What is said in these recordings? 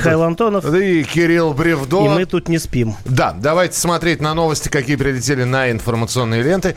Михаил Антонов. И Кирилл Бревдо. И мы тут не спим. Да, давайте смотреть на новости, какие прилетели на информационные ленты.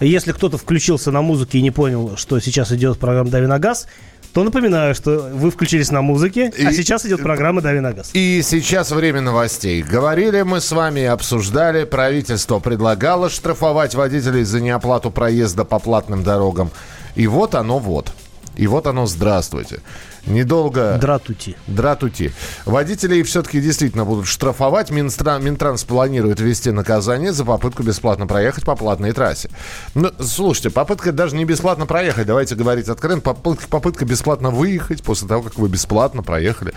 Если кто-то включился на музыке и не понял, что сейчас идет программа «Дави на газ», то напоминаю, что вы включились на музыке, а и, а сейчас идет программа «Дави на газ». И сейчас время новостей. Говорили мы с вами, обсуждали, правительство предлагало штрафовать водителей за неоплату проезда по платным дорогам. И вот оно вот. И вот оно, здравствуйте. Недолго... Дратути. Дратути. Водителей все-таки действительно будут штрафовать. Минстра... Минтранс планирует ввести наказание за попытку бесплатно проехать по платной трассе. Ну, слушайте, попытка даже не бесплатно проехать, давайте говорить откровенно, попытка, попытка бесплатно выехать после того, как вы бесплатно проехали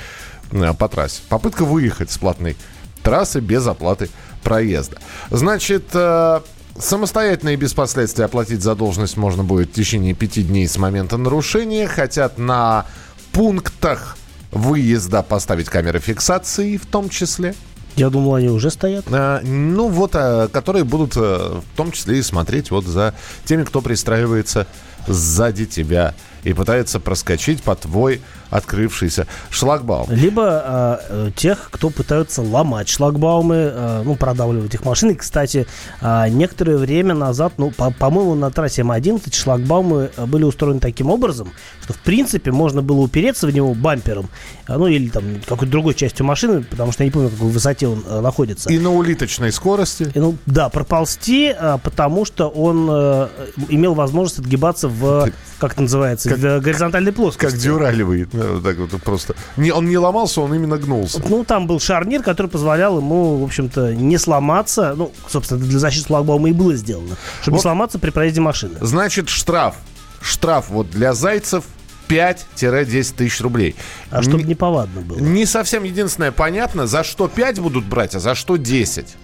э, по трассе. Попытка выехать с платной трассы без оплаты проезда. Значит, э, Самостоятельно и без последствий оплатить задолженность можно будет в течение пяти дней с момента нарушения. Хотят на пунктах выезда поставить камеры фиксации в том числе. Я думал, они уже стоят. А, ну вот, а, которые будут а, в том числе и смотреть вот за теми, кто пристраивается сзади тебя и пытается проскочить по твой открывшийся шлагбаум. Либо э, тех, кто пытаются ломать шлагбаумы, э, ну, продавливать их машины. Кстати, э, некоторое время назад, ну, по- по-моему, на трассе М11 шлагбаумы были устроены таким образом, что, в принципе, можно было упереться в него бампером, э, ну, или там какой-то другой частью машины, потому что я не помню, какой высоте он э, находится. И на улиточной скорости? И, ну, да, проползти, э, потому что он э, имел возможность отгибаться в, как это называется, как, в горизонтальной плоскости. Как дюралевый так вот просто. Не, он не ломался, он именно гнулся. Ну, там был шарнир, который позволял ему, в общем-то, не сломаться. Ну, собственно, для защиты шлагбаума и было сделано. Чтобы вот. не сломаться при проезде машины. Значит, штраф. Штраф вот для зайцев 5-10 тысяч рублей. А чтобы неповадно было. Не совсем единственное понятно, за что 5 будут брать, а за что 10.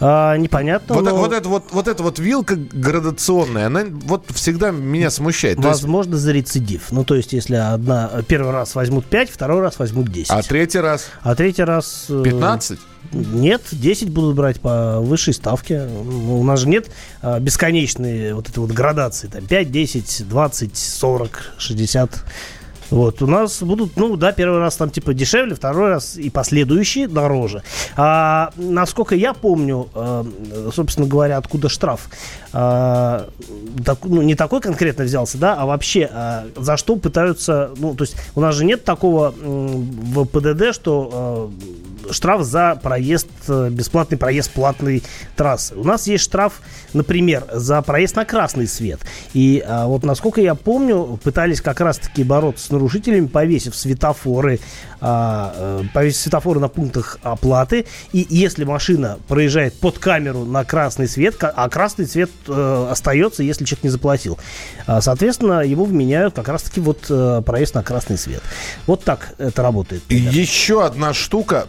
А, непонятно. Вот, но... вот, это, вот, вот эта вот вилка градационная, она вот всегда меня смущает. Возможно, есть... за рецидив. Ну, то есть, если одна, первый раз возьмут 5, второй раз возьмут 10. А третий раз? А третий раз... 15? Э, нет, 10 будут брать по высшей ставке. У нас же нет а, бесконечной вот этой вот градации. Там 5, 10, 20, 40, 60. Вот, у нас будут, ну, да, первый раз там типа дешевле, второй раз и последующие дороже. А, насколько я помню, э, собственно говоря, откуда штраф, э, так, ну, не такой конкретно взялся, да, а вообще э, за что пытаются, ну, то есть у нас же нет такого в ПДД, что штраф за проезд, э, бесплатный проезд платной трассы. У нас есть штраф, например, за проезд на красный свет. И э, вот, насколько я помню, пытались как раз-таки бороться с нарушителями, повесив светофоры, а, э, повесив светофоры на пунктах оплаты. И если машина проезжает под камеру на красный свет, а красный цвет э, остается, если человек не заплатил. А, соответственно, его вменяют как раз-таки вот э, проезд на красный свет. Вот так это работает. Еще одна штука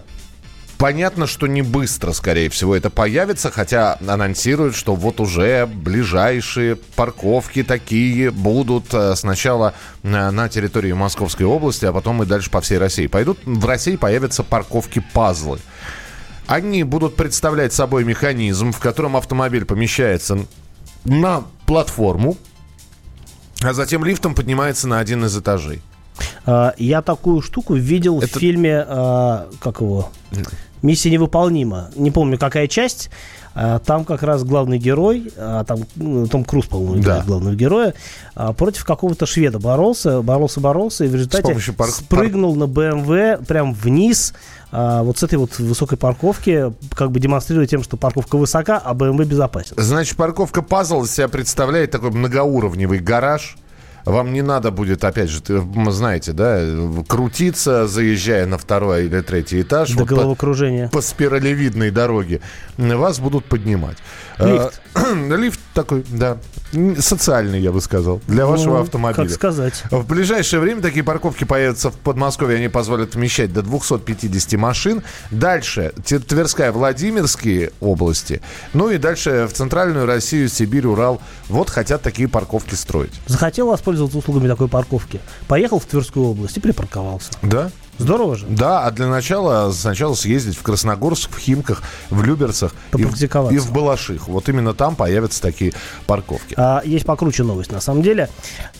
Понятно, что не быстро, скорее всего, это появится, хотя анонсируют, что вот уже ближайшие парковки такие будут э, сначала на территории Московской области, а потом и дальше по всей России. Пойдут, в России появятся парковки-пазлы. Они будут представлять собой механизм, в котором автомобиль помещается на платформу, а затем лифтом поднимается на один из этажей. А, я такую штуку видел Это... в фильме, а, как его, Миссия невыполнима. Не помню, какая часть. А, там как раз главный герой, там ну, Том Круз, по-моему, играет да. главного героя, против какого-то шведа боролся, боролся, боролся, и в результате пар... спрыгнул на БМВ прям вниз, вот с этой вот высокой парковки, как бы демонстрируя тем, что парковка высока, а БМВ безопасен. Значит, парковка Пазл себя представляет такой многоуровневый гараж, вам не надо будет, опять же, знаете, да, крутиться, заезжая на второй или третий этаж. До вот головокружения. По, по спиралевидной дороге. Вас будут поднимать. Лифт. Лифт такой, да. Социальный, я бы сказал, для вашего ну, автомобиля. Как сказать. В ближайшее время такие парковки появятся в Подмосковье. Они позволят вмещать до 250 машин. Дальше Тверская, Владимирские области. Ну и дальше в Центральную Россию, Сибирь, Урал. Вот хотят такие парковки строить. Захотел воспользоваться услугами такой парковки. Поехал в Тверскую область и припарковался. Да? Здорово же. Да, а для начала сначала съездить в Красногорск, в Химках, в Люберцах и в, и в Балаших. Вот именно там появятся такие парковки. А, есть покруче новость, на самом деле.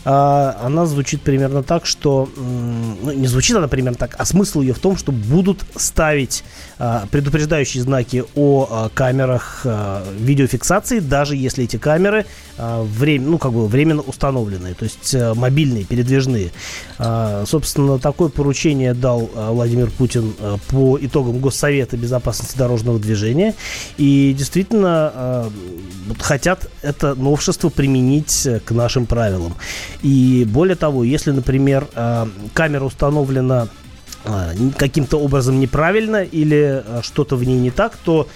А, она звучит примерно так, что... Ну, не звучит она примерно так, а смысл ее в том, что будут ставить а, предупреждающие знаки о а, камерах а, видеофиксации, даже если эти камеры а, время, ну, как бы временно установленные, то есть а, мобильные, передвижные. А, собственно, такое поручение дал э, Владимир Путин э, по итогам Госсовета безопасности дорожного движения. И действительно э, хотят это новшество применить к нашим правилам. И более того, если, например, камера установлена каким-то образом неправильно или что-то в ней не так, то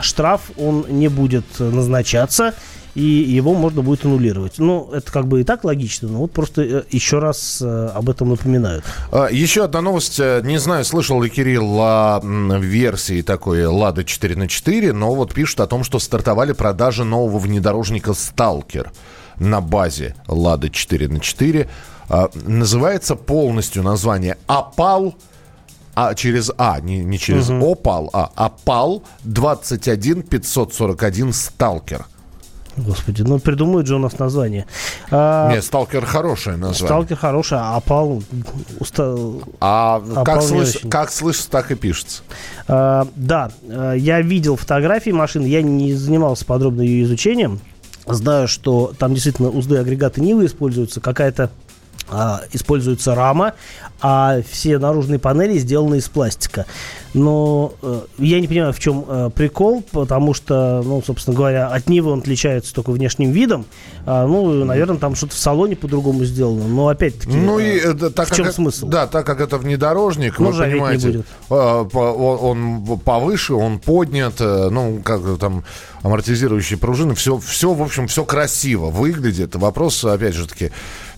штраф он не будет назначаться и его можно будет аннулировать. Ну, это как бы и так логично, но вот просто э, еще раз э, об этом напоминают. А, еще одна новость. Э, не знаю, слышал ли Кирилл о версии такой «Лада 4 на 4», но вот пишут о том, что стартовали продажи нового внедорожника «Сталкер» на базе «Лада 4 на 4». А, называется полностью название «Апал» а через А, не, не через угу. Опал, а Апал 21 541 Сталкер. Господи, ну придумают же у нас название. А, Нет, сталкер хорошее название. Сталкер хорошее, а опал... Уста... А опал как, слыш... как слышится, так и пишется. А, да, э, я видел фотографии машины, я не занимался подробно ее изучением. Знаю, что там действительно узды агрегаты Нивы используются, какая-то используется рама, а все наружные панели сделаны из пластика. Но э, я не понимаю, в чем э, прикол, потому что, ну, собственно говоря, от Нивы он отличается только внешним видом. А, ну, наверное, там что-то в салоне по-другому сделано. Но опять-таки, ну, и, э, так в чем как, смысл? Да, так как это внедорожник, ну, вы понимаете, не будет. Э, он, он повыше, он поднят, э, ну, как там амортизирующие пружины, все, все, в общем, все красиво выглядит. Вопрос, опять же таки,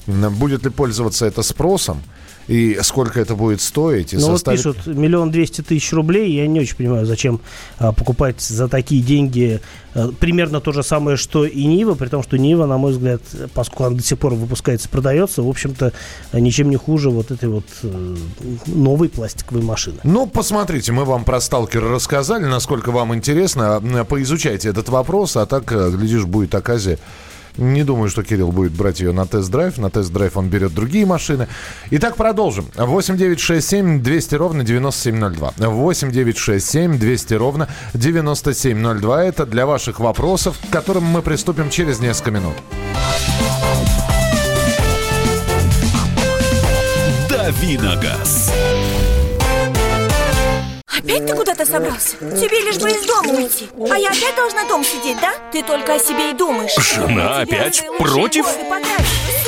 будет ли пользоваться это спросом? и сколько это будет стоить. И ну составит... вот пишут, миллион двести тысяч рублей, я не очень понимаю, зачем а, покупать за такие деньги а, примерно то же самое, что и Нива, при том, что Нива, на мой взгляд, поскольку она до сих пор выпускается, продается, в общем-то, ничем не хуже вот этой вот э, новой пластиковой машины. Ну, посмотрите, мы вам про сталкер рассказали, насколько вам интересно, поизучайте этот вопрос, а так, э, глядишь, будет оказия не думаю, что Кирилл будет брать ее на тест-драйв. На тест-драйв он берет другие машины. Итак, продолжим. 8 9 6 7 200 ровно 9702. 8 9 6 7 200 ровно 9702. Это для ваших вопросов, к которым мы приступим через несколько минут. Давиногаз. Опять ты куда-то собрался? Тебе лишь бы из дома уйти А я опять должна дома сидеть, да? Ты только о себе и думаешь Жена опять против?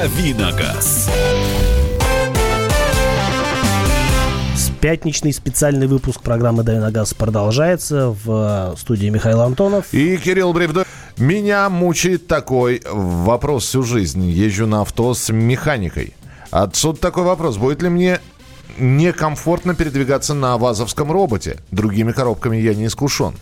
Давиногаз. Пятничный специальный выпуск программы «Дави на газ» продолжается в студии Михаил Антонов. И Кирилл Бревдо. Меня мучает такой вопрос всю жизнь. Езжу на авто с механикой. Отсюда такой вопрос. Будет ли мне некомфортно передвигаться на ВАЗовском роботе? Другими коробками я не искушен.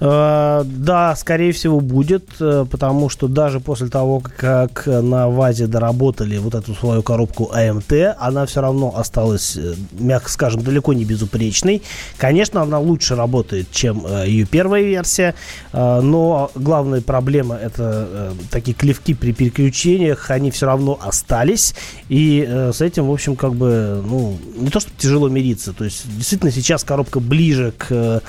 Э, да, скорее всего, будет, э, потому что даже после того, как на ВАЗе доработали вот эту свою коробку АМТ, она все равно осталась, э, мягко скажем, далеко не безупречной. Конечно, она лучше работает, чем ее первая версия, но главная проблема это такие клевки при переключениях, они все равно остались, и с этим, в общем, как бы, ну, не то, что тяжело мириться, то есть действительно сейчас коробка ближе к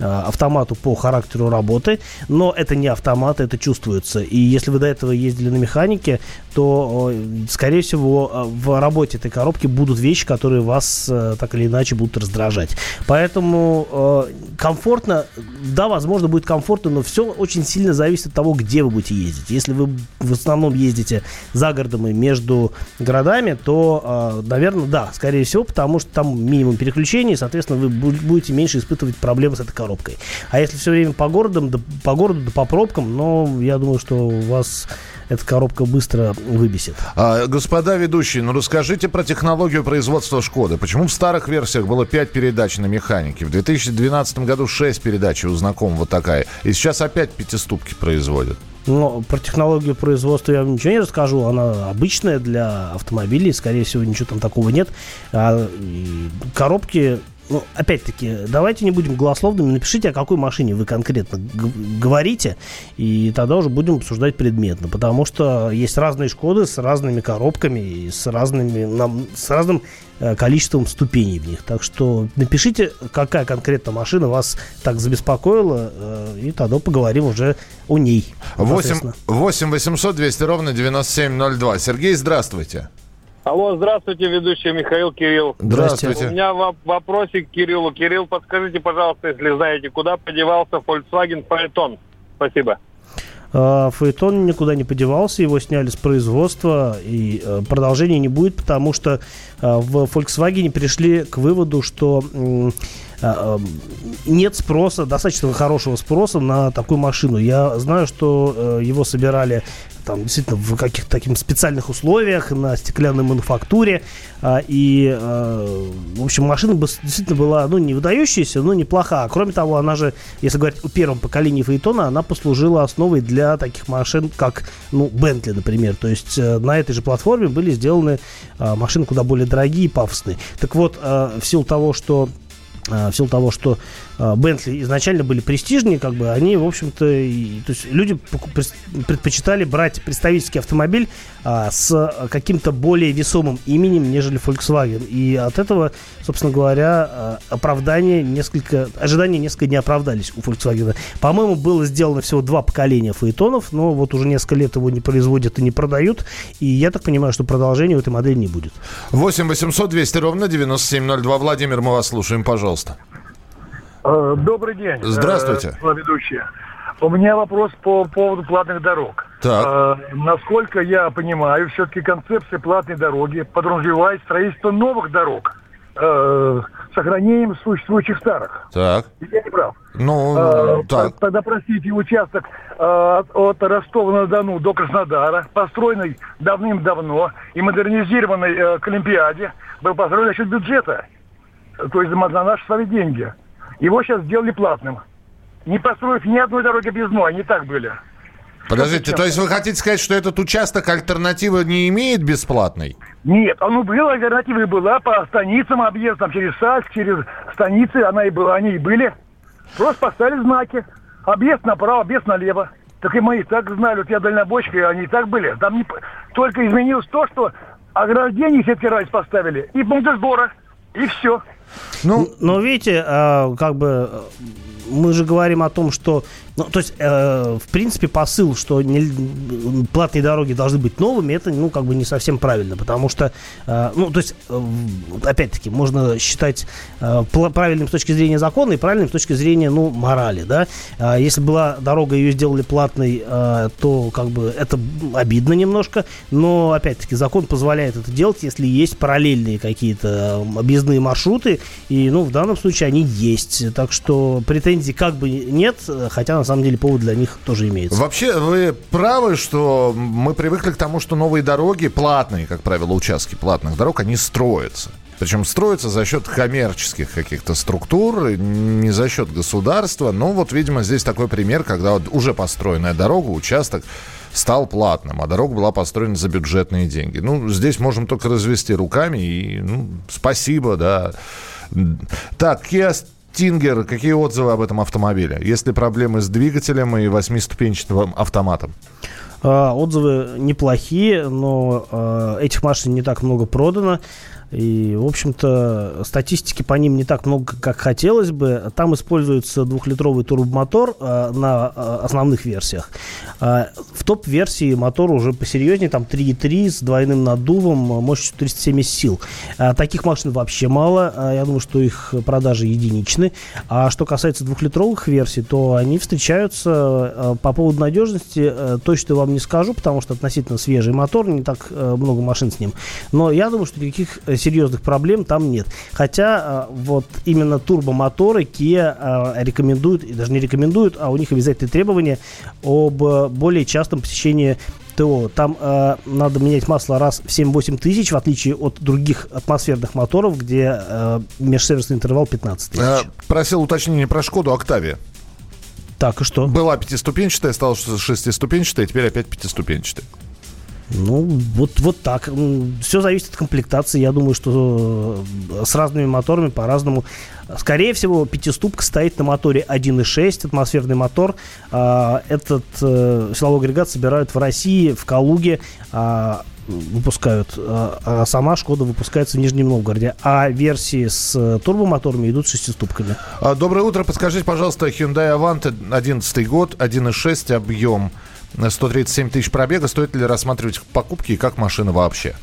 автомату по характеру работы, но это не автомат, это чувствуется. И если вы до этого ездили на механике, то, скорее всего, в работе этой коробки будут вещи, которые вас так или иначе будут раздражать. Поэтому комфортно, да, возможно, будет комфортно, но все очень сильно зависит от того, где вы будете ездить. Если вы в основном ездите за городом и между городами, то, наверное, да, скорее всего, потому что там минимум переключений, соответственно, вы будете меньше испытывать проблемы с этой коробкой. А если все время по городам, да, по городу, да по пробкам, ну, я думаю, что у вас эта коробка быстро выбесит. А, господа ведущие, ну расскажите про технологию производства Шкоды. Почему в старых версиях было 5 передач на механике? В 2012 году 6 передач у знакомого такая. И сейчас опять пятиступки производят. Но про технологию производства я вам ничего не расскажу. Она обычная для автомобилей. Скорее всего, ничего там такого нет. А, коробки ну, опять-таки, давайте не будем голословными, напишите, о какой машине вы конкретно говорите, и тогда уже будем обсуждать предметно, потому что есть разные Шкоды с разными коробками и с, разными, нам, с разным э, количеством ступеней в них. Так что напишите, какая конкретно машина вас так забеспокоила, э, и тогда поговорим уже о ней. 8, 8 800 200 ровно 9702. Сергей, здравствуйте. Алло, здравствуйте, ведущий Михаил Кирилл. Здравствуйте. У меня вопросик к Кириллу. Кирилл, подскажите, пожалуйста, если знаете, куда подевался Volkswagen Phaeton? Спасибо. Фаэтон никуда не подевался, его сняли с производства, и э, продолжения не будет, потому что э, в Volkswagen пришли к выводу, что э, нет спроса, достаточно хорошего спроса на такую машину. Я знаю, что его собирали там действительно в каких-то таких специальных условиях, на стеклянной мануфактуре. А, и, а, в общем, машина бы действительно была, ну, не выдающаяся, но неплоха. Кроме того, она же, если говорить о первом поколении Фаэтона, она послужила основой для таких машин, как, ну, Бентли, например. То есть э, на этой же платформе были сделаны а, машины куда более дорогие и пафосные. Так вот, в силу того, что в силу того, что Бентли изначально были престижнее, как бы они, в общем-то, то есть люди предпочитали брать представительский автомобиль а, с каким-то более весомым именем, нежели Volkswagen. И от этого, собственно говоря, а, оправдание несколько, ожидания несколько не оправдались у Volkswagen. По-моему, было сделано всего два поколения фаэтонов, но вот уже несколько лет его не производят и не продают. И я так понимаю, что продолжения у этой модели не будет. 8 800 200 ровно 9702. Владимир, мы вас слушаем, пожалуйста. Э, добрый день. Здравствуйте. Э, ведущие. У меня вопрос по поводу платных дорог. Так. Э, насколько я понимаю, все-таки концепция платной дороги подразумевает строительство новых дорог э, сохранением существующих старых. Так. Я не прав. Ну, э, так. Тогда, простите, участок э, от Ростова-на-Дону до Краснодара, построенный давным-давно и модернизированный э, к Олимпиаде, был построен за счет бюджета. То есть за наши свои деньги. Его сейчас сделали платным. Не построив ни одной дороги без объездной, они так были. Подождите, то есть вы хотите сказать, что этот участок альтернативы не имеет бесплатной? Нет, оно было, альтернатива и была по станицам объездом, через Сальск, через станицы, она и была, они и были. Просто поставили знаки. Объезд направо, объезд налево. Так и мы и так знали, вот я дальнобойщик, и они и так были. Там не... только изменилось то, что ограждение сетки раз поставили и пункты сбора, и все. Ну, но видите, а, как бы мы же говорим о том, что ну, то есть, э, в принципе, посыл, что не, платные дороги должны быть новыми, это, ну, как бы не совсем правильно, потому что, э, ну, то есть, э, опять-таки, можно считать э, правильным с точки зрения закона и правильным с точки зрения, ну, морали, да. Э, если была дорога, ее сделали платной, э, то, как бы, это обидно немножко, но, опять-таки, закон позволяет это делать, если есть параллельные какие-то объездные маршруты, и, ну, в данном случае они есть, так что претензий как бы нет, хотя, на самом деле повод для них тоже имеется. Вообще, вы правы, что мы привыкли к тому, что новые дороги, платные, как правило, участки платных дорог, они строятся. Причем строятся за счет коммерческих каких-то структур, не за счет государства. Но вот, видимо, здесь такой пример, когда вот уже построенная дорога, участок стал платным, а дорога была построена за бюджетные деньги. Ну, здесь можем только развести руками и, ну, спасибо, да. Так, Kia Тингер, какие отзывы об этом автомобиле? Есть ли проблемы с двигателем и восьмиступенчатым автоматом? А, отзывы неплохие, но а, этих машин не так много продано. И, в общем-то, статистики по ним не так много, как хотелось бы. Там используется двухлитровый турбомотор э, на э, основных версиях. Э, в топ-версии мотор уже посерьезнее, там 3.3 с двойным наддувом, э, мощностью 370 сил. Э, таких машин вообще мало. Э, я думаю, что их продажи единичны. А что касается двухлитровых версий, то они встречаются э, по поводу надежности. Э, точно вам не скажу, потому что относительно свежий мотор, не так э, много машин с ним. Но я думаю, что никаких э, серьезных проблем там нет. Хотя э, вот именно турбомоторы Kia э, рекомендуют, и даже не рекомендуют, а у них обязательные требования об э, более частом посещении ТО. Там э, надо менять масло раз в 7-8 тысяч, в отличие от других атмосферных моторов, где э, межсервисный интервал 15 тысяч. Э, просил уточнение про Шкоду Октавия. Так, и что? Была пятиступенчатая, стала шестиступенчатая, теперь опять пятиступенчатая. Ну, вот, вот так. Все зависит от комплектации. Я думаю, что э, с разными моторами по-разному. Скорее всего, пятиступка стоит на моторе 1.6, атмосферный мотор. А, этот э, силовой агрегат собирают в России, в Калуге а, выпускают, а, а сама Шкода выпускается в Нижнем Новгороде. А версии с турбомоторами идут шестиступками. Доброе утро. Подскажите, пожалуйста, Hyundai Avante 11 год, 1.6 объем. 137 тысяч пробега. Стоит ли рассматривать покупки и как машина вообще?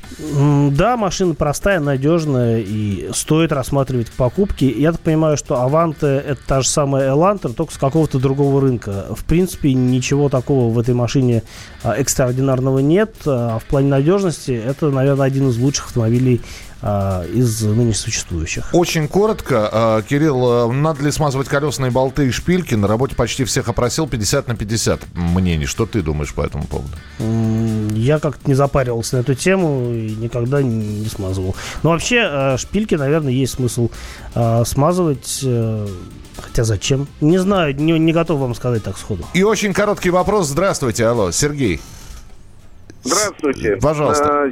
Да, машина простая, надежная и стоит рассматривать покупки. Я так понимаю, что Аванте это та же самая Элантер, только с какого-то другого рынка. В принципе, ничего такого в этой машине а, экстраординарного нет. А в плане надежности это, наверное, один из лучших автомобилей из ныне существующих. Очень коротко, а, Кирилл, надо ли смазывать колесные болты и шпильки? На работе почти всех опросил 50 на 50 мнений. Что ты думаешь по этому поводу? Я как-то не запаривался на эту тему и никогда не смазывал. Но вообще а, шпильки, наверное, есть смысл смазывать. Э, хотя зачем? Не знаю, не, не готов вам сказать так сходу. И очень короткий вопрос. Здравствуйте, алло, Сергей. Здравствуйте. Пожалуйста.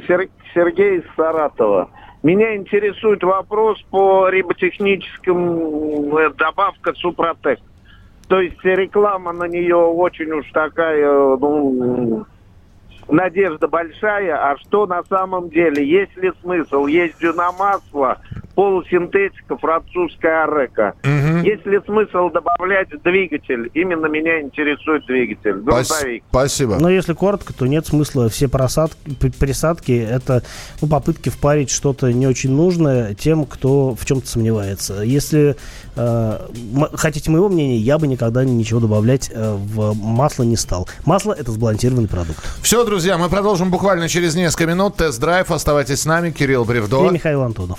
Сергей из Саратова. Меня интересует вопрос по риботехническим э, добавка Супротек. То есть реклама на нее очень уж такая, ну, надежда большая. А что на самом деле? Есть ли смысл? Есть дюномасло, полусинтетика, французская арека. Угу. Есть ли смысл добавлять двигатель? Именно меня интересует двигатель. Грузовик. Спасибо. Но если коротко, то нет смысла. Все просадки, присадки это ну, попытки впарить что-то не очень нужное тем, кто в чем-то сомневается. Если э, хотите моего мнения, я бы никогда ничего добавлять э, в масло не стал. Масло это сбалансированный продукт. Все, друзья, мы продолжим буквально через несколько минут. Тест-драйв. Оставайтесь с нами. Кирилл Бревдо. И Михаил Антонов.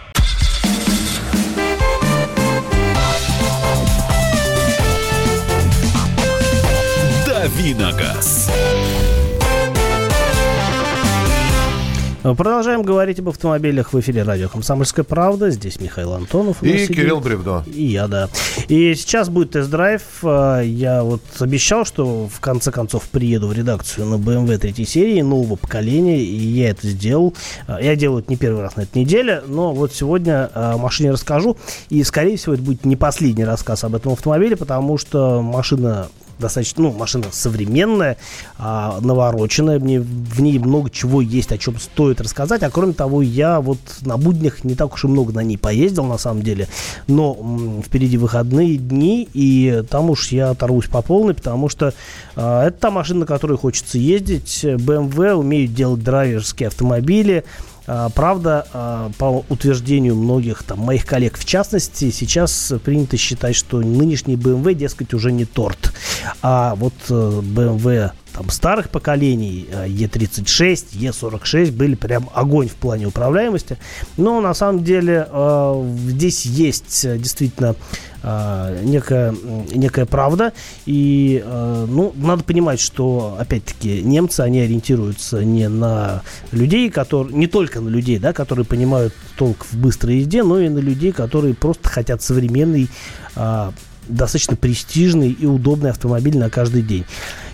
Давиногаз. Продолжаем говорить об автомобилях в эфире радио «Комсомольская правда». Здесь Михаил Антонов. И Кирилл Бревдо. И я, да. И сейчас будет тест-драйв. А, я вот обещал, что в конце концов приеду в редакцию на BMW третьей серии нового поколения, и я это сделал. А, я делаю это не первый раз на этой неделе, но вот сегодня о машине расскажу. И, скорее всего, это будет не последний рассказ об этом автомобиле, потому что машина достаточно, ну, машина современная, а, навороченная, мне в ней много чего есть, о чем стоит рассказать, а кроме того, я вот на буднях не так уж и много на ней поездил, на самом деле, но м, впереди выходные дни, и там уж я оторвусь по полной, потому что а, это та машина, на которой хочется ездить, BMW умеют делать драйверские автомобили, а, правда, а, по утверждению многих там, моих коллег в частности, сейчас принято считать, что нынешний BMW, дескать, уже не торт. А вот BMW э, там, старых поколений, E36, E46 были прям огонь в плане управляемости. Но на самом деле здесь есть действительно э, некая, некая правда. И, э, ну, надо понимать, что, опять-таки, немцы, они ориентируются не на людей, которые, не только на людей, да, которые понимают толк в быстрой езде, но и на людей, которые просто хотят современный, э, достаточно престижный и удобный автомобиль на каждый день.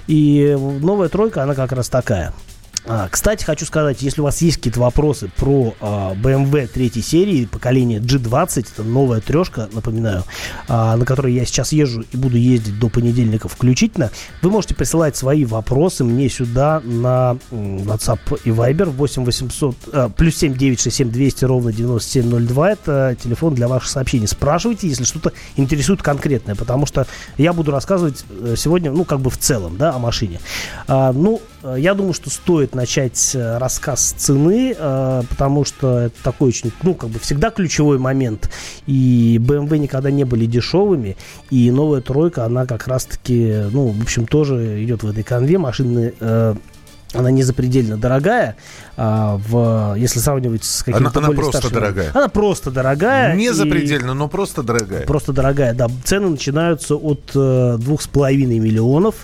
И новая тройка, она как раз такая – а, кстати, хочу сказать, если у вас есть какие-то вопросы про а, BMW третьей серии, поколения G20, это новая трешка, напоминаю, а, на которой я сейчас езжу и буду ездить до понедельника включительно, вы можете присылать свои вопросы мне сюда на WhatsApp и Viber 8 800, а, плюс 7 967 200 ровно 9702. Это телефон для ваших сообщений. Спрашивайте, если что-то интересует конкретное, потому что я буду рассказывать э, сегодня, ну, как бы в целом, да, о машине. Ну, я думаю, что стоит начать э, рассказ цены, э, потому что это такой очень, ну, как бы всегда ключевой момент. И BMW никогда не были дешевыми, и новая тройка, она как раз-таки, ну, в общем, тоже идет в этой конве. Машины она не запредельно дорогая, а, в, если сравнивать с какими-то она, она просто старшими. дорогая. Она просто дорогая. Не запредельно, но просто дорогая. Просто дорогая, да. Цены начинаются от э, двух с половиной миллионов.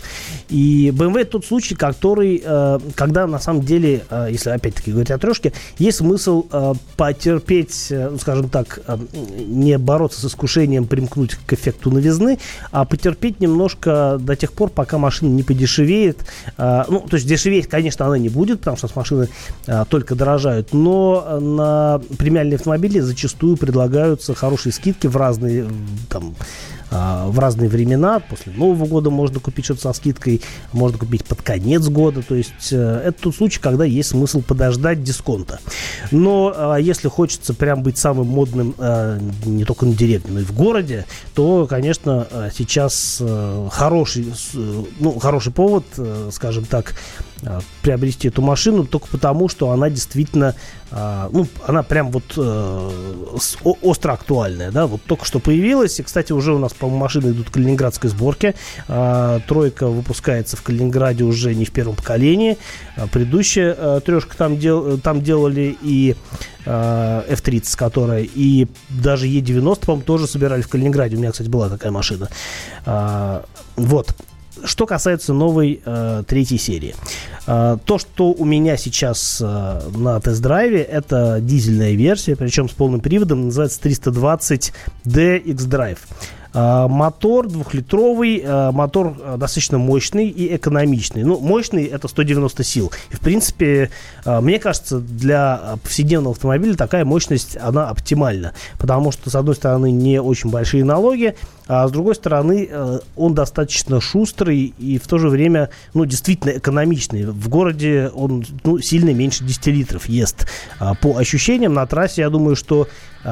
И BMW тот случай, который, э, когда на самом деле, э, если опять-таки говорить о трешке, есть смысл э, потерпеть, э, ну, скажем так, э, не бороться с искушением примкнуть к эффекту новизны, а потерпеть немножко до тех пор, пока машина не подешевеет. Э, ну, то есть дешеветь, конечно, она не будет, потому что с машины а, только дорожают. Но на премиальные автомобили зачастую предлагаются хорошие скидки в разные там, а, в разные времена. После Нового года можно купить что-то со скидкой, можно купить под конец года. То есть э, это тот случай, когда есть смысл подождать дисконта. Но а, если хочется прям быть самым модным а, не только на деревне, но и в городе, то, конечно, сейчас э, хороший, ну, хороший повод, э, скажем так, приобрести эту машину только потому, что она действительно, ну, она прям вот остро актуальная, да, вот только что появилась, и, кстати, уже у нас по-моему, машины идут к калининградской сборке. А, тройка выпускается в Калининграде уже не в первом поколении. А, предыдущая а, трешка там, дел, там делали и а, F30, которая, и даже E90, по-моему, тоже собирали в Калининграде. У меня, кстати, была такая машина. А, вот. Что касается новой э, третьей серии. Э, то, что у меня сейчас э, на тест-драйве, это дизельная версия, причем с полным приводом, называется 320D X-Drive. А, мотор двухлитровый, а, мотор а, достаточно мощный и экономичный. Ну, мощный это 190 сил. И, в принципе, мне кажется, для повседневного автомобиля такая мощность, она оптимальна. Потому что, с одной стороны, не очень большие налоги, а с другой стороны, он достаточно шустрый и в то же время, ну, действительно экономичный. В городе он, ну, сильно меньше 10 литров ест. По ощущениям на трассе, я думаю, что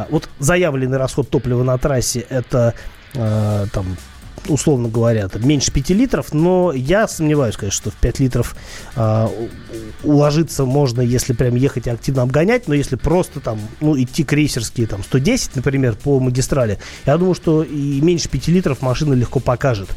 вот заявленный расход топлива на трассе это э, там условно говоря, там, меньше 5 литров, но я сомневаюсь, конечно, что в 5 литров э, уложиться можно, если прям ехать и активно обгонять, но если просто там, ну, идти крейсерские, там, 110, например, по магистрали, я думаю, что и меньше 5 литров машина легко покажет.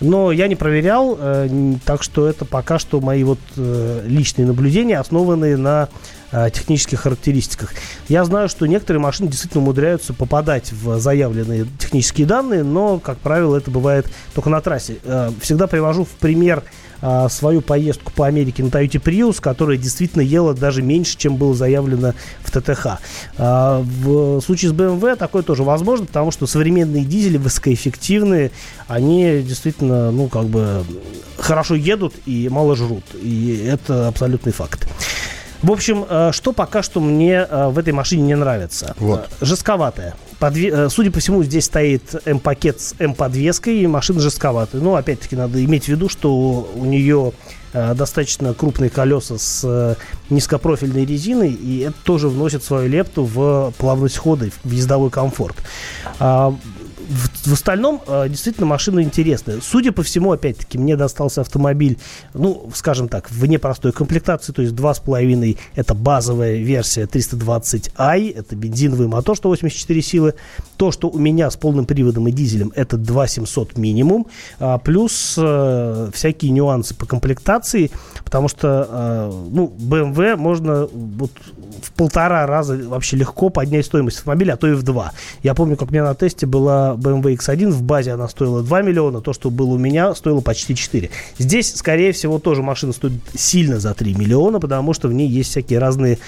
Но я не проверял, э, так что это пока что мои вот э, личные наблюдения, основанные на э, технических характеристиках. Я знаю, что некоторые машины действительно умудряются попадать в заявленные технические данные, но, как правило, это бывает только на трассе. Э, всегда привожу в пример а, свою поездку по Америке на Toyota Prius, которая действительно ела даже меньше, чем было заявлено в ТТХ. В случае с BMW такое тоже возможно, потому что современные дизели высокоэффективные, они действительно, ну, как бы хорошо едут и мало жрут. И это абсолютный факт. В общем, э, что пока что мне э, в этой машине не нравится. Вот. Э, жестковатая. Подве... Судя по всему, здесь стоит М-пакет с М-подвеской, и машина жестковатая. Но, опять-таки, надо иметь в виду, что у нее достаточно крупные колеса с низкопрофильной резиной, и это тоже вносит свою лепту в плавность хода, в ездовой комфорт. В, в остальном э, действительно машина интересная. Судя по всему, опять-таки, мне достался автомобиль, ну, скажем так, в непростой комплектации, то есть 2,5 это базовая версия 320i, это бензиновый мотор 184 силы. То, что у меня с полным приводом и дизелем, это 2700 минимум, а, плюс э, всякие нюансы по комплектации, потому что, э, ну, BMW можно вот в полтора раза вообще легко поднять стоимость автомобиля, а то и в два. Я помню, как у меня на тесте была BMW X1, в базе она стоила 2 миллиона, то, что было у меня, стоило почти 4. Здесь, скорее всего, тоже машина стоит сильно за 3 миллиона, потому что в ней есть всякие разные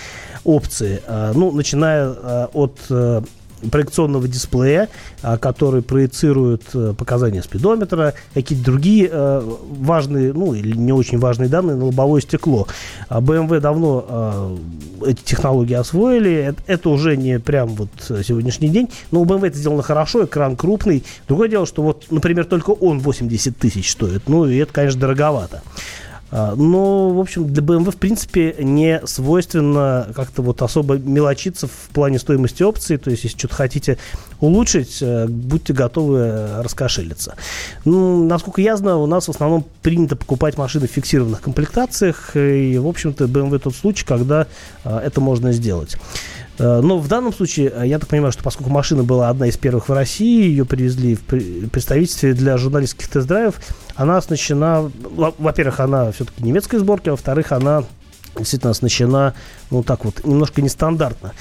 опции. А, ну, начиная а, от э, проекционного дисплея, а, который проецирует э, показания спидометра, какие-то другие э, важные, ну или не очень важные данные на лобовое стекло. BMW давно э, эти технологии освоили. Это уже не прям вот сегодняшний день. Но у BMW это сделано хорошо, экран крупный. Другое дело, что вот, например, только он 80 тысяч стоит. Ну и это, конечно, дороговато. А, но, в общем, для BMW, в принципе, не свойственно как-то вот особо мелочиться в плане стоимости опций. То есть, если что-то хотите улучшить, э, будьте готовы раскошелиться. Ну, насколько я знаю, у нас в основном принято покупать машины в фиксированных комплектациях. И, в общем-то, BMW тот случай, когда э, это можно сделать. Э, но в данном случае, я так понимаю, что поскольку машина была одна из первых в России, ее привезли в представительстве для журналистских тест-драйвов, она оснащена, во-первых, она все-таки немецкой сборки, а во-вторых, она действительно оснащена, ну так вот, немножко нестандартно.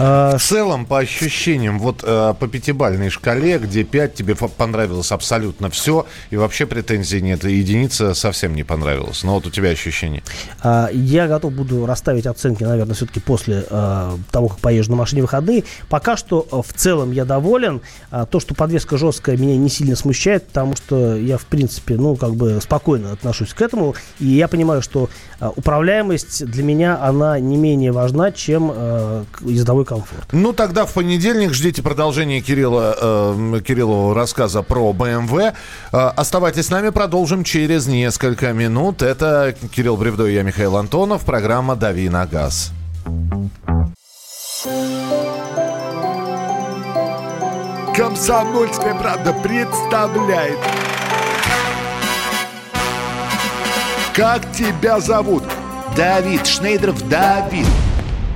А, в целом, по ощущениям, вот э, по пятибальной шкале, где 5 тебе понравилось абсолютно все, и вообще претензий нет, и единица совсем не понравилась. Но вот у тебя ощущение. А, я готов буду расставить оценки, наверное, все-таки после а, того, как поезжу на машине выходные. Пока что в целом я доволен. То, что подвеска жесткая, меня не сильно смущает, потому что я, в принципе, ну, как бы спокойно отношусь к этому. И я понимаю, что управляемость для меня, она не менее важна, чем ездовой комфорт. Ну, тогда в понедельник ждите продолжение Кирилла, э, Кириллового рассказа про BMW. Э, оставайтесь с нами, продолжим через несколько минут. Это Кирилл Бревдо и я, Михаил Антонов. Программа «Дави на газ». Комсомольская правда представляет. Как тебя зовут? Давид Шнейдров Давид.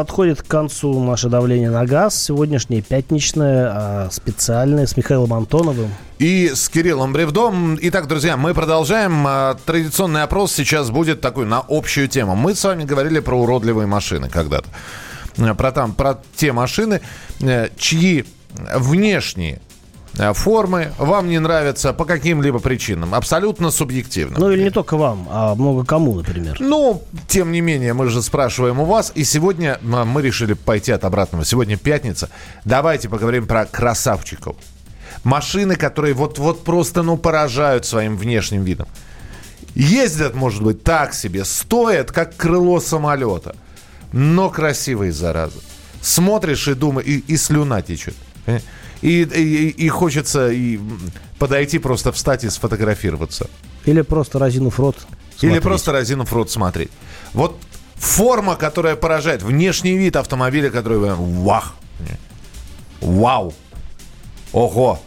Подходит к концу наше давление на газ. Сегодняшнее пятничное, а, специальное с Михаилом Антоновым. И с Кириллом Бревдом. Итак, друзья, мы продолжаем. А, традиционный опрос сейчас будет такой на общую тему. Мы с вами говорили про уродливые машины когда-то. Э, про, там, про те машины, э, чьи внешние формы вам не нравятся по каким-либо причинам. Абсолютно субъективно. Ну или не только вам, а много кому, например. Ну, тем не менее, мы же спрашиваем у вас. И сегодня мы решили пойти от обратного. Сегодня пятница. Давайте поговорим про красавчиков. Машины, которые вот-вот просто, ну, поражают своим внешним видом. Ездят, может быть, так себе, стоят, как крыло самолета. Но красивые, зараза. Смотришь и думаешь, и, и слюна течет. И, и, и хочется и подойти, просто встать и сфотографироваться. Или просто разинув рот смотреть. Или просто разинув рот смотреть. Вот форма, которая поражает, внешний вид автомобиля, который... Вах! Вау! Ого!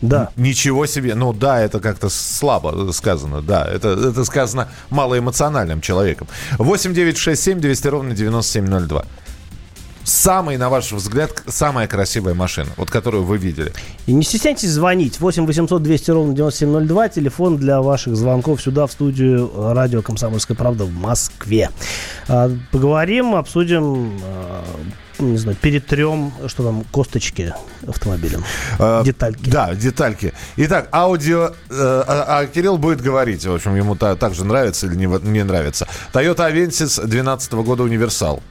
Да. Ничего себе. Ну да, это как-то слабо сказано. Да, это, это сказано малоэмоциональным человеком. 8 9 6 7 200 ровно 9702. Самый, на ваш взгляд, самая красивая машина, вот которую вы видели. И не стесняйтесь звонить. 8 800 200 ровно 9702. Телефон для ваших звонков сюда, в студию радио «Комсомольская правда» в Москве. А, поговорим, обсудим а, не знаю, перетрем, что там, косточки автомобилем. А, детальки. Да, детальки. Итак, аудио... Э, а, а Кирилл будет говорить, в общем, ему та, также нравится или не, не нравится. Toyota Avensis 2012 года универсал.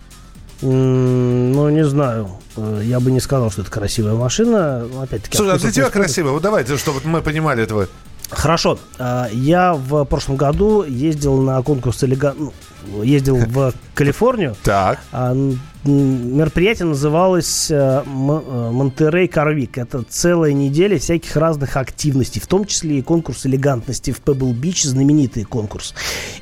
Ну, не знаю. Э, я бы не сказал, что это красивая машина. Опять-таки, Слушай, а для тебя красивая? Вот давайте, чтобы мы понимали этого. Хорошо. Э, я в прошлом году ездил на конкурс элегант... Ну, ездил в Калифорнию. Так. Мероприятие называлось э, Монтерей Карвик. Это целая неделя всяких разных активностей, в том числе и конкурс элегантности в Пебл Бич, знаменитый конкурс.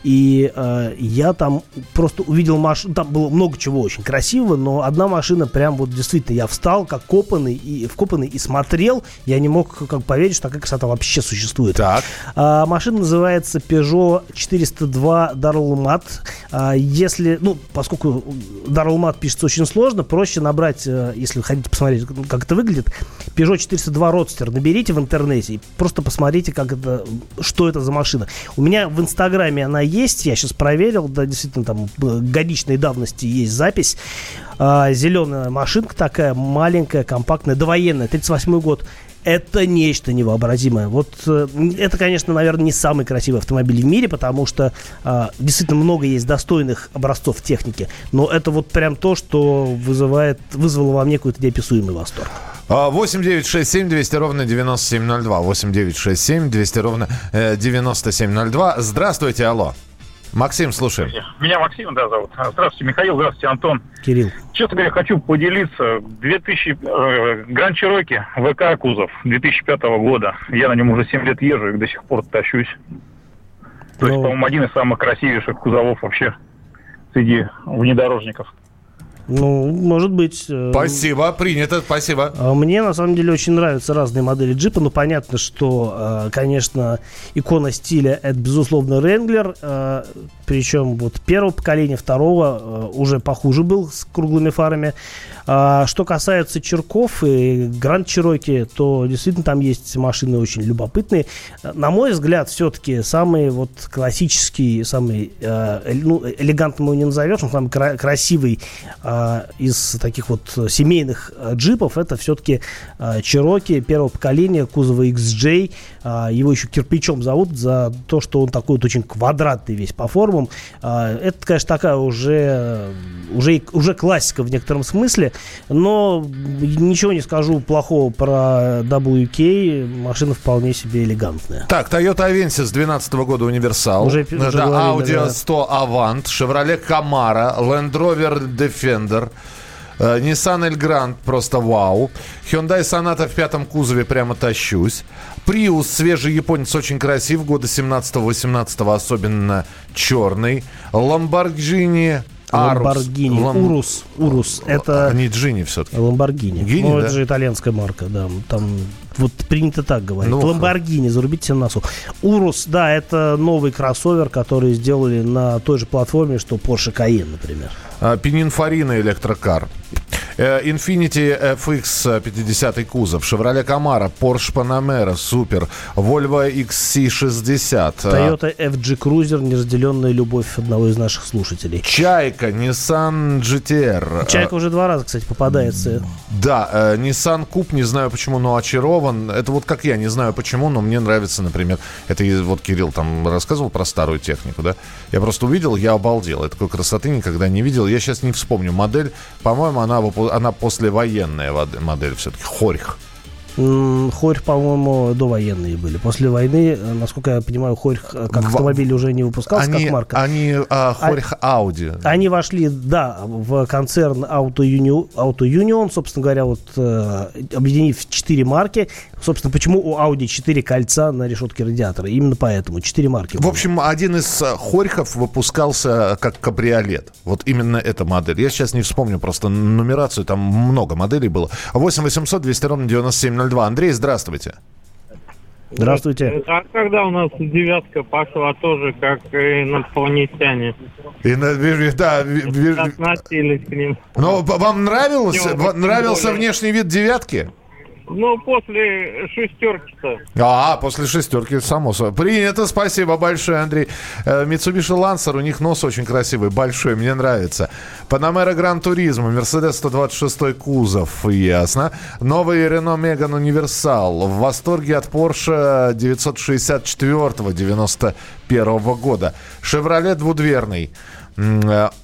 И э, я там просто увидел машину, там было много чего очень красивого, но одна машина прям вот действительно, я встал как копанный и вкопанный и смотрел, я не мог как поверить, что такая красота вообще существует. Так. А, машина называется Peugeot 402 Darlmat. А, если, ну, поскольку Darlmat пишет пишется очень сложно. Проще набрать, э, если вы хотите посмотреть, как это выглядит, Peugeot 402 Roadster. Наберите в интернете и просто посмотрите, как это, что это за машина. У меня в Инстаграме она есть, я сейчас проверил, да, действительно, там э, годичной давности есть запись. А, зеленая машинка такая, маленькая, компактная, довоенная, 38 год это нечто невообразимое. Вот э, это, конечно, наверное, не самый красивый автомобиль в мире, потому что э, действительно много есть достойных образцов техники, но это вот прям то, что вызывает, вызвало во мне какой-то неописуемый восторг. 8 9 6 7 200 ровно 9702. 8 9 6 7 200 ровно 9702. Здравствуйте, алло. Максим, слушаем. Меня Максим, да, зовут. Здравствуйте, Михаил, здравствуйте, Антон. Кирилл. Честно говоря, хочу поделиться. 2000, э, Гранд Чироки, ВК кузов 2005 года. Я на нем уже 7 лет езжу и до сих пор тащусь. То есть, ну. по-моему, один из самых красивейших кузовов вообще среди внедорожников. Ну, может быть. Э, спасибо, принято, спасибо. А мне, на самом деле, очень нравятся разные модели джипа. Ну, понятно, что, э, конечно, икона стиля – это, безусловно, Ренглер. Э, Причем вот первого поколения, второго уже похуже был с круглыми фарами. А что касается Черков и Гранд Чироки, то действительно там есть машины очень любопытные. На мой взгляд, все-таки самый вот классический, самый ну, элегантный его не назовешь, но самый красивый а, из таких вот семейных а, джипов это все-таки Чироки первого поколения кузова XJ. А, его еще кирпичом зовут за то, что он такой вот очень квадратный весь по формам. Это, конечно, такая уже, уже, уже классика в некотором смысле, но ничего не скажу плохого про WK. Машина вполне себе элегантная. Так, Toyota Avensis 2012 года универсал. Уже, уже да, говорили, Audi да. 100 Avant, Chevrolet Camaro, Land Rover Defender. Uh, Nissan Elgrand просто вау. Hyundai Sonata в пятом кузове прямо тащусь. Prius свежий японец очень красив. Года 17-18 особенно черный. Lamborghini Ламборгини, Лам... Урус, Урус, это... Не Джини все-таки. Ламборгини. Гини, ну, да? это же итальянская марка, да. Там вот принято так говорить. Ну, Ламборгини, зарубите себе носу. Урус, да, это новый кроссовер, который сделали на той же платформе, что Porsche Cayenne, например. Пининфорина электрокар. Э, Infiniti FX 50 кузов, Chevrolet Camaro, Porsche Panamera, супер, Volvo XC60. Toyota FG Cruiser, неразделенная любовь одного из наших слушателей. Чайка, Nissan GTR. Чайка уже два раза, кстати, попадается. Да, э, Nissan Coupe, не знаю почему, но очарован. Это вот как я, не знаю почему, но мне нравится, например, это вот Кирилл там рассказывал про старую технику, да? Я просто увидел, я обалдел. Я такой красоты никогда не видел. Я сейчас не вспомню модель. По-моему, она, она послевоенная модель все-таки. Хорьх. Хорь, по-моему, довоенные были. После войны, э, насколько я понимаю, Хорь э, как автомобиль уже не выпускался, они, как марка. Они, а, Хорьх Ауди. Они вошли, да, в концерн Auto Union, Auto Union собственно говоря, вот э, объединив четыре марки. Собственно, почему у Audi четыре кольца на решетке радиатора? Именно поэтому. Четыре марки. В общем, один из Хорьхов выпускался как кабриолет. Вот именно эта модель. Я сейчас не вспомню просто нумерацию, там много моделей было. 8 800 200 ровно 97 2. Андрей, здравствуйте. Здравствуйте. А когда у нас девятка пошла тоже, как инопланетяне? И, да, Относились к ним. но вам нравилось, нравился более. внешний вид девятки? Ну, после шестерки-то. А, после шестерки, само собой. Принято, спасибо большое, Андрей. Э, Mitsubishi Lancer, у них нос очень красивый, большой, мне нравится. Панамера Гран Туризмо, Мерседес 126 кузов, ясно. Новый Рено Меган Универсал. В восторге от Porsche 964 91 года. Шевроле двудверный.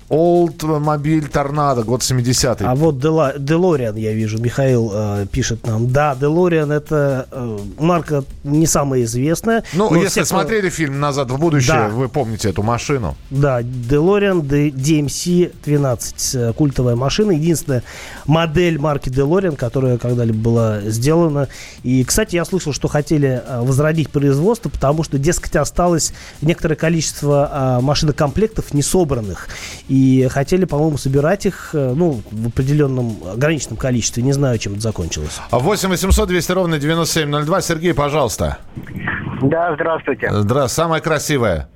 Олд Мобиль Торнадо, год 70 А вот Дела- Делориан, я вижу, Михаил э, пишет нам. Да, Делориан это э, марка не самая известная. Ну, если все, кто- смотрели фильм «Назад в будущее», Да. вы помните эту машину. Да, D- DMC-12. э, Культовая машина. Единственная модель марки DeLorean, которая когда-либо была сделана. И, кстати, я слышал, что хотели э, возродить производство, потому что, дескать, осталось некоторое количество а, машинокомплектов не собранных. И хотели, по-моему, собирать их э, ну, в определенном ограниченном количестве. Не знаю, чем это закончилось. 8 800 200 ровно 9702. Сергей, пожалуйста. Да, здравствуйте. Здравствуйте. Самая красивая.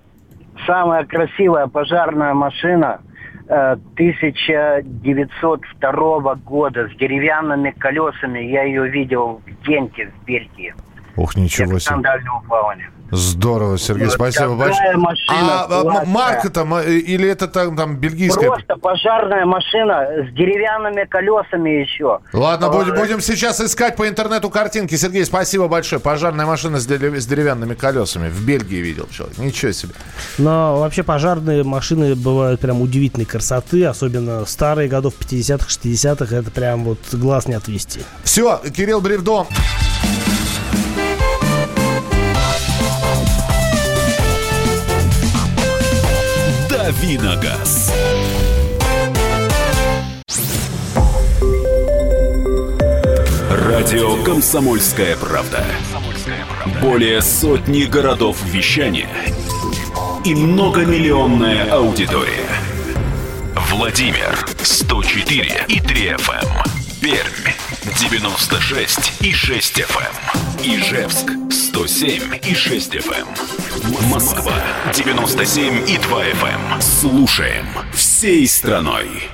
Самая красивая пожарная машина э, 1902 года с деревянными колесами. Я ее видел в Генте, в Бельгии. Ух, ничего себе. Здорово, Сергей, Вот спасибо большое. машина а, а, м- классная. марка там э, или это там, там бельгийская? Просто пожарная машина с деревянными колесами еще. Ладно, будем, будем сейчас искать по интернету картинки. Сергей, спасибо большое. Пожарная машина с, дерев- с деревянными колесами. В Бельгии видел человек. Ничего себе. Но вообще пожарные машины бывают прям удивительной красоты, особенно старые годов 50-х, 60-х. Это прям вот глаз не отвести. Все, Кирилл Бревдо. Давиногаз. Радио «Комсомольская правда». Более сотни городов вещания и многомиллионная аудитория. Владимир 104 и 3 FM. Пермь 96 и 6 FM. Ижевск 107 и 6 FM. Москва 97 и 2 FM. Слушаем всей страной.